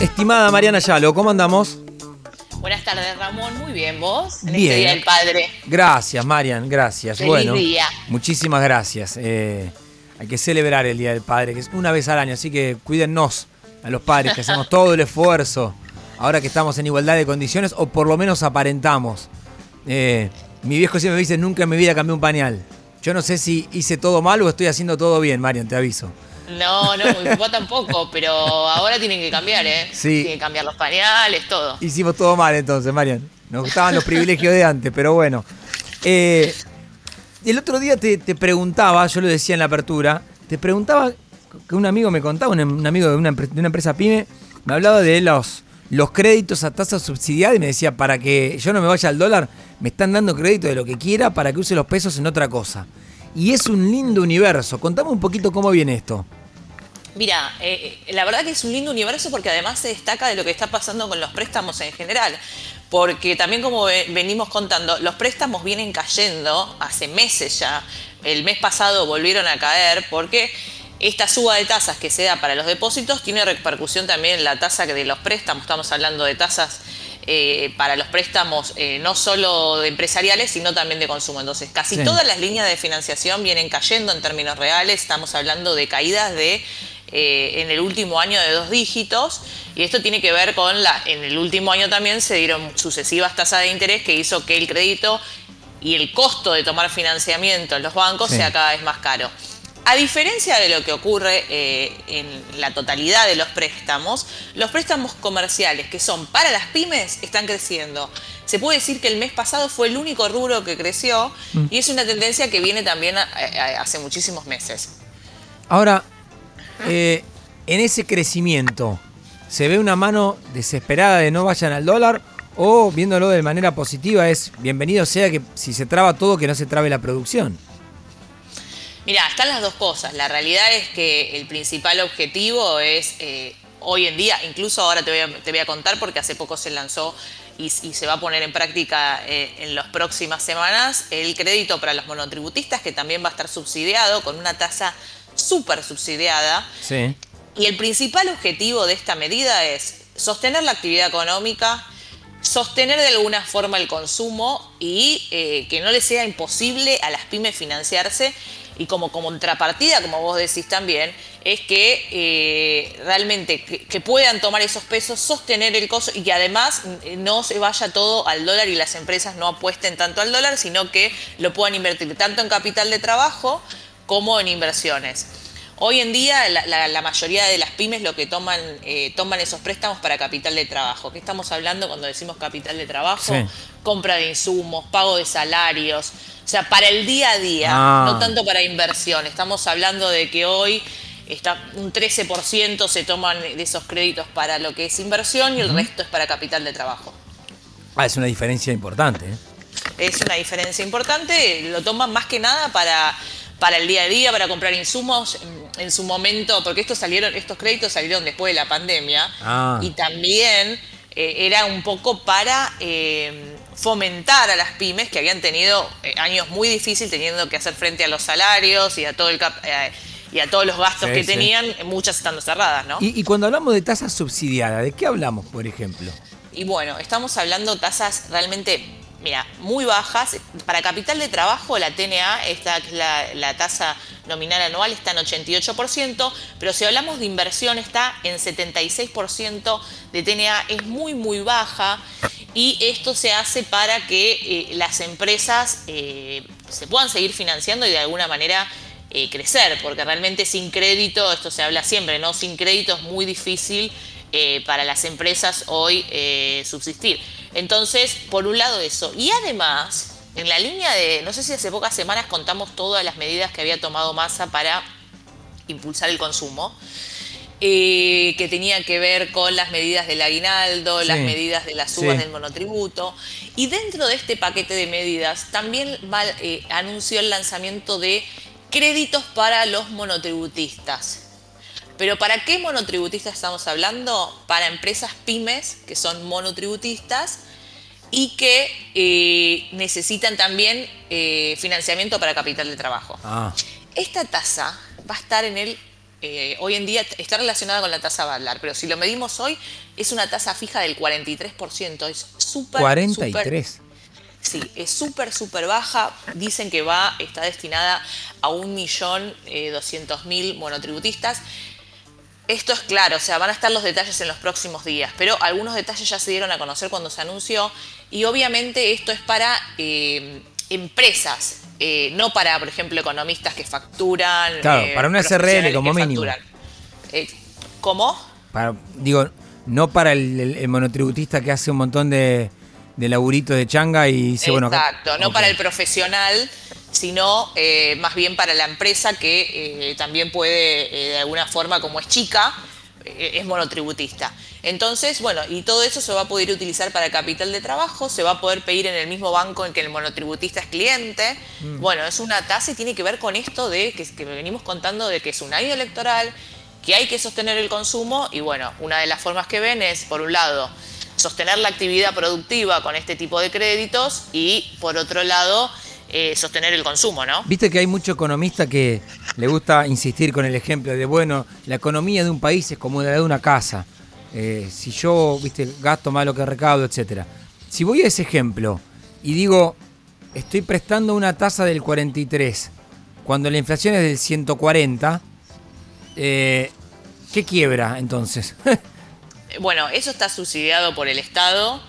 Estimada Mariana Yalo, ¿cómo andamos? Buenas tardes, Ramón. Muy bien, ¿vos? En Bien. este Día del Padre. Gracias, Marian, gracias. Feliz bueno, día. muchísimas gracias. Eh, hay que celebrar el Día del Padre, que es una vez al año, así que cuídennos a los padres, que hacemos todo el esfuerzo, ahora que estamos en igualdad de condiciones, o por lo menos aparentamos. Eh, mi viejo siempre me dice, nunca en mi vida cambié un pañal. Yo no sé si hice todo mal o estoy haciendo todo bien, Marian, te aviso. No, no, mi papá tampoco, pero ahora tienen que cambiar, ¿eh? Sí. Tienen que cambiar los pañales, todo. Hicimos todo mal entonces, Marian. Nos gustaban los privilegios de antes, pero bueno. Eh, el otro día te, te preguntaba, yo lo decía en la apertura, te preguntaba que un amigo me contaba, un, un amigo de una, empre- de una empresa pyme, me hablaba de los, los créditos a tasa subsidiada y me decía, para que yo no me vaya al dólar, me están dando crédito de lo que quiera para que use los pesos en otra cosa. Y es un lindo universo. Contame un poquito cómo viene esto. Mira, eh, la verdad que es un lindo universo porque además se destaca de lo que está pasando con los préstamos en general. Porque también como ve- venimos contando, los préstamos vienen cayendo hace meses ya. El mes pasado volvieron a caer porque esta suba de tasas que se da para los depósitos tiene repercusión también en la tasa de los préstamos. Estamos hablando de tasas eh, para los préstamos eh, no solo de empresariales, sino también de consumo. Entonces, casi Sí. todas las líneas de financiación vienen cayendo en términos reales. Estamos hablando de caídas de eh, en el último año de dos dígitos. Y esto tiene que ver con la. En el último año también se dieron sucesivas tasas de interés que hizo que el crédito y el costo de tomar financiamiento en los bancos Sí. sea cada vez más caro. A diferencia de lo que ocurre eh, en la totalidad de los préstamos, los préstamos comerciales que son para las pymes están creciendo. Se puede decir que el mes pasado fue el único rubro que creció y es una tendencia que viene también a- a- hace muchísimos meses. Ahora, eh, en ese crecimiento, ¿se ve una mano desesperada de no vayan al dólar? O viéndolo de manera positiva es bienvenido sea que si se traba todo, que no se trabe la producción. Mira, están las dos cosas. La realidad es que el principal objetivo es eh, hoy en día, incluso ahora te voy a, te voy a contar porque hace poco se lanzó y, se va a poner en práctica eh, en las próximas semanas el crédito para los monotributistas que también va a estar subsidiado con una tasa súper subsidiada. Sí. Y el principal objetivo de esta medida es sostener la actividad económica, sostener de alguna forma el consumo y eh, que no le sea imposible a las pymes financiarse. Y como contrapartida, como vos decís también, es que eh, realmente que, que puedan tomar esos pesos, sostener el costo y que además eh, no se vaya todo al dólar y las empresas no apuesten tanto al dólar, sino que lo puedan invertir tanto en capital de trabajo como en inversiones. Hoy en día la, la- la mayoría de las pymes lo que toman, eh, toman esos préstamos para capital de trabajo. ¿Qué estamos hablando cuando decimos capital de trabajo? Sí. Compra de insumos, pago de salarios, o sea, para el día a día, Ah. no tanto para inversión. Estamos hablando de que hoy está un 13% se toman de esos créditos para lo que es inversión y el resto es para capital de trabajo. Ah, es una diferencia importante. ¿eh? Es una diferencia importante, lo toman más que nada para, para el día a día, para comprar insumos en, su momento, porque estos salieron, estos créditos salieron después de la pandemia Ah. y también eh, era un poco para eh, fomentar a las pymes que habían tenido eh, años muy difíciles teniendo que hacer frente a los salarios y a todo el cap- y a todos los gastos Sí, que sí. tenían, muchas estando cerradas, ¿no? Y, y cuando hablamos de tasa subsidiada, ¿de qué hablamos, por ejemplo? Y bueno, estamos hablando tasas realmente, muy bajas. Para capital de trabajo, la TNA, esta que es la, tasa nominal anual, está en 88%, pero si hablamos de inversión, está en 76% de TNA, es muy, muy baja. Y esto se hace para que eh, las empresas eh, se puedan seguir financiando y de alguna manera eh, crecer, porque realmente sin crédito, esto se habla siempre, ¿no? Sin crédito es muy difícil para las empresas hoy subsistir. Entonces, por un lado eso. Y además, en la línea de, no sé si hace pocas semanas contamos todas las medidas que había tomado Massa para impulsar el consumo, eh, que tenía que ver con las medidas del aguinaldo, las medidas de las subas Sí. del monotributo. Y dentro de este paquete de medidas también va- eh, anunció el lanzamiento de créditos para los monotributistas. Pero ¿para qué monotributistas estamos hablando? Para empresas pymes que son monotributistas y que eh, necesitan también eh, financiamiento para capital de trabajo. Ah, Esta tasa va a estar en el eh, hoy en día está relacionada con la tasa Badlar, pero si lo medimos hoy, es una tasa fija del 43%. Es súper. 43. sí, es súper, súper baja. Dicen que va, está destinada a 1.200.000 monotributistas. Esto es claro, o sea, van a estar los detalles en los próximos días, pero algunos detalles ya se dieron a conocer cuando se anunció y obviamente esto es para eh, empresas, eh, no para, por ejemplo, economistas que facturan. Claro, eh, para una SRL como mínimo. ¿Cómo? Para, digo, no para el, monotributista que hace un montón de, de laburitos de changa y dice, bueno... Exacto, no para el profesional sino eh, más bien para la empresa que eh, también puede, eh, de alguna forma, como es chica, es monotributista. Entonces, bueno, y todo eso se va a poder utilizar para capital de trabajo, se va a poder pedir en el mismo banco en que el monotributista es cliente. Mm. Bueno, es una tasa y tiene que ver con esto de que, que venimos contando de que es un año electoral, que hay que sostener el consumo y bueno, una de las formas que ven es, por un lado, sostener la actividad productiva con este tipo de créditos y, por otro lado, eh, sostener el consumo, ¿no? Viste que hay mucho economista que le gusta insistir con el ejemplo de, bueno, la economía de un país es como la de una casa. Eh, si yo, viste, gasto más lo que recaudo, etcétera. Si voy a ese ejemplo y digo, estoy prestando una tasa del 43, cuando la inflación es del 140, eh, ¿qué quiebra entonces? bueno, eso está subsidiado por el Estado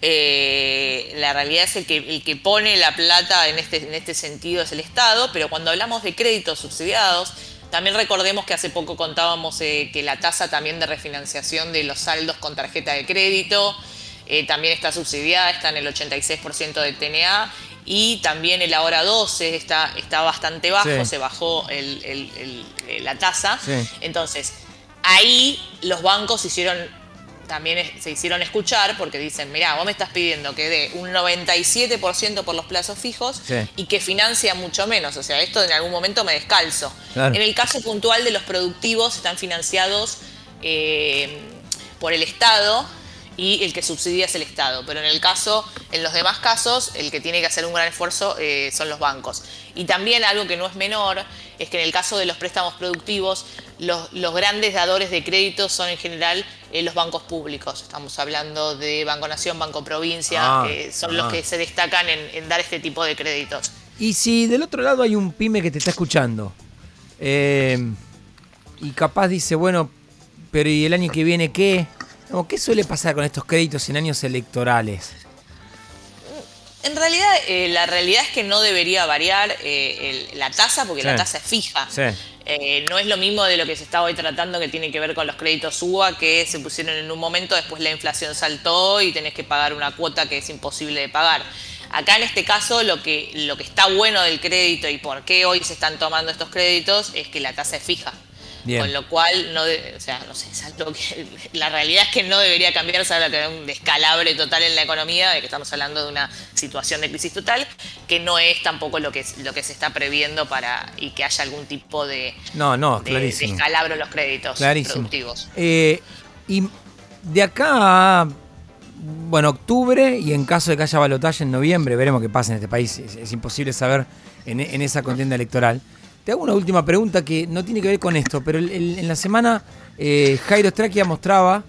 eh, la realidad es el que, el que pone la plata en este, en este sentido es el Estado, pero cuando hablamos de créditos subsidiados, también recordemos que hace poco contábamos eh, que la tasa también de refinanciación de los saldos con tarjeta de crédito eh, también está subsidiada, está en el 86% del TNA y también el ahora 12 está, está bastante bajo, se bajó la tasa. Entonces, ahí los bancos hicieron también se hicieron escuchar porque dicen, mira, vos me estás pidiendo que dé un 97% por los plazos fijos y que financia mucho menos. O sea, esto en algún momento me descalzo. En el caso puntual de los productivos están financiados eh, por el Estado y el que subsidia es el Estado. Pero en el caso, en los demás casos, el que tiene que hacer un gran esfuerzo eh, son los bancos. Y también algo que no es menor es que en el caso de los préstamos productivos, los, grandes dadores de crédito son en general eh, los bancos públicos. Estamos hablando de Banco Nación, Banco Provincia, ah, son los ah. que se destacan en, dar este tipo de créditos. Y si del otro lado hay un pyme que te está escuchando eh, y capaz dice, bueno, pero ¿y el año que viene qué? ¿Qué suele pasar con estos créditos en años electorales? En realidad, eh, la realidad es que no debería variar eh, la tasa, porque la tasa es fija. Eh, no es lo mismo de lo que se está hoy tratando, que tiene que ver con los créditos UBA, que se pusieron en un momento, después la inflación saltó y tenés que pagar una cuota que es imposible de pagar. Acá en este caso lo que, lo que está bueno del crédito y por qué hoy se están tomando estos créditos es que la tasa es fija. Con lo cual, no o sea, no sé, que la realidad es que no debería cambiar, se habla de un descalabre total en la economía, de que estamos hablando de una situación de crisis total, que no es tampoco lo que, lo que se está previendo para y que haya algún tipo de, no, no, de, descalabro en los créditos productivos. Eh, y de acá a, bueno, octubre y en caso de que haya balotaje en noviembre, veremos qué pasa en este país, es, imposible saber en, en esa contienda electoral. Te hago una última pregunta que no tiene que ver con esto, pero en la semana eh, Jairo Straquia mostraba,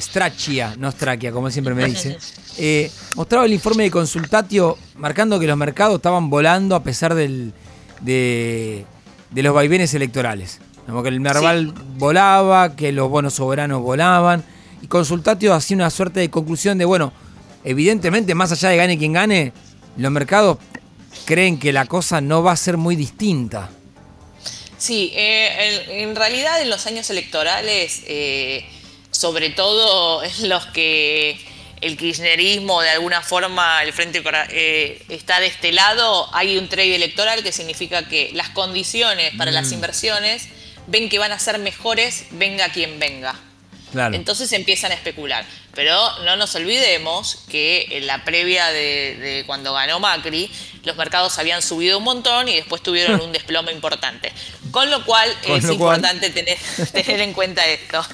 Strachia, no Straquia, como siempre me dice, eh, mostraba el informe de Consultatio marcando que los mercados estaban volando a pesar del, de, los vaivenes electorales. Como que el Merval volaba, que los bonos soberanos volaban, y Consultatio hacía una suerte de conclusión de, bueno, evidentemente, más allá de gane quien gane, los mercados creen que la cosa no va a ser muy distinta. Sí, eh, en, realidad en los años electorales, eh, sobre todo en los que el kirchnerismo de alguna forma, el frente eh, está de este lado, hay un trade electoral que significa que las condiciones para las mm. inversiones ven que van a ser mejores, venga quien venga. Entonces empiezan a especular. Pero no nos olvidemos que en la previa de, cuando ganó Macri, los mercados habían subido un montón y después tuvieron un desplome importante. Con lo cual es importante tener, tener en cuenta esto.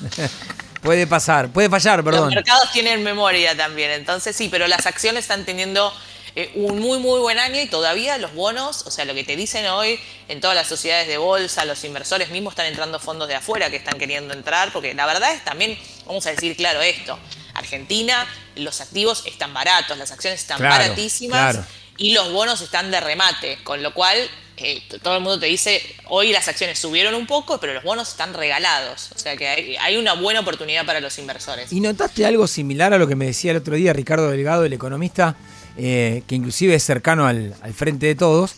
Puede pasar, puede fallar, perdón. Los mercados tienen memoria también, entonces sí, pero las acciones están teniendo eh, un muy, muy buen año y todavía los bonos, o sea, lo que te dicen hoy en todas las sociedades de bolsa, los inversores mismos están entrando fondos de afuera que están queriendo entrar, porque la verdad es también, vamos a decir claro esto, Argentina, los activos están baratos, las acciones están baratísimas y los bonos están de remate, con lo cual eh, todo el mundo te dice, hoy las acciones subieron un poco, pero los bonos están regalados. O sea que hay, una buena oportunidad para los inversores. ¿Y notaste algo similar a lo que me decía el otro día Ricardo Delgado, el economista, eh, que inclusive es cercano al, frente de todos?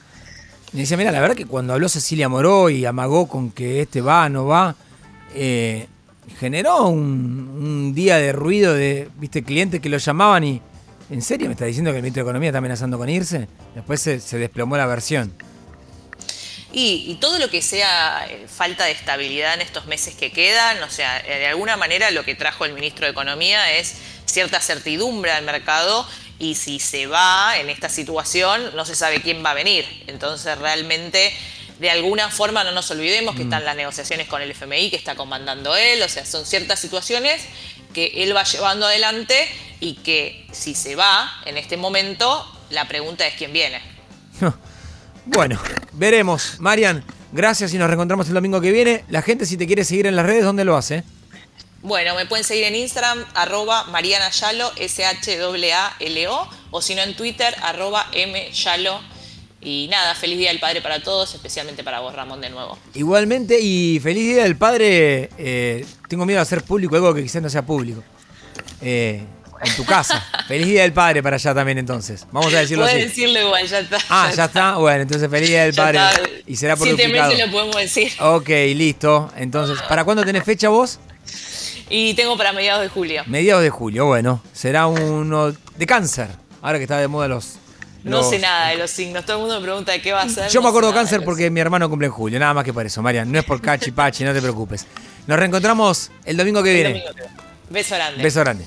Me decía, mira, la verdad que cuando habló Cecilia Moró y amagó con que este va, no va, eh, generó un, día de ruido de, viste, clientes que lo llamaban y, ¿en serio me está diciendo que el ministro de Economía está amenazando con irse? Después se, se desplomó la versión. Y, todo lo que sea eh, falta de estabilidad en estos meses que quedan, o sea, de alguna manera lo que trajo el ministro de Economía es cierta certidumbre al mercado y si se va en esta situación no se sabe quién va a venir. Entonces realmente de alguna forma no nos olvidemos que mm. están las negociaciones con el FMI que está comandando él, o sea, son ciertas situaciones que él va llevando adelante y que si se va en este momento, la pregunta es quién viene. Bueno, veremos. Marian, gracias y nos reencontramos el domingo que viene. La gente, si te quiere seguir en las redes, ¿dónde lo hace? Bueno, me pueden seguir en Instagram, arroba Mariana S-H-A-L-O, o si no en Twitter, arroba M Y nada, feliz Día del Padre para todos, especialmente para vos, Ramón, de nuevo. Igualmente, y feliz Día del Padre. Eh, tengo miedo de hacer público algo que quizás no sea público. Eh, en tu casa. feliz Día del Padre para allá también entonces. Vamos a decirlo así. decirlo igual, ya está. Ah, ya, está. Bueno, entonces feliz Día del Padre. Y será por Siete meses lo podemos decir. Ok, listo. Entonces, ¿para cuándo tenés fecha vos? Y tengo para mediados de julio. Mediados de julio, bueno. Será uno de cáncer. Ahora que está de moda los... No sé nada de los signos. Todo el mundo me pregunta de qué va a ser. Yo me acuerdo cáncer porque mi hermano cumple en julio. Nada más que por eso, Marian. No es por cachi pachi, no te preocupes. Nos reencontramos el domingo que viene. Beso grande. Beso grande.